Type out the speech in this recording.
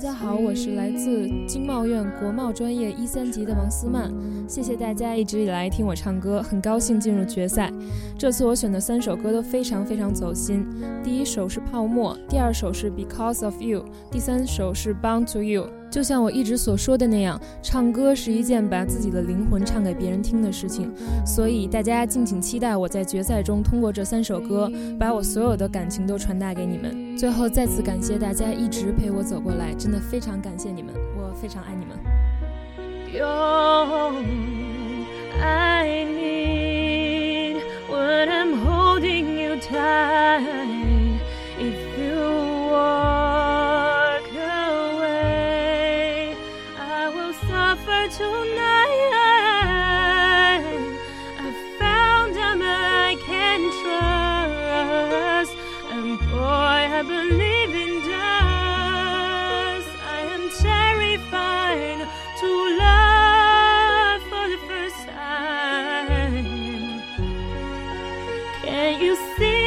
大家好，我是来自经贸院国贸专业一三级的王思曼。谢谢大家一直以来听我唱歌，很高兴进入决赛。这次我选的三首歌都非常非常走心。第一首是《泡沫》，第二首是《Because of You》，第三首是《Bound to You》。就像我一直所说的那样，唱歌是一件把自己的灵魂唱给别人听的事情。所以大家敬请期待我在决赛中通过这三首歌，把我所有的感情都传达给你们。最后再次感谢大家一直陪我走过来，真的非常感谢你们，我非常爱你们。I need what I'm holding you tight if you walk away I will suffer tonight you see.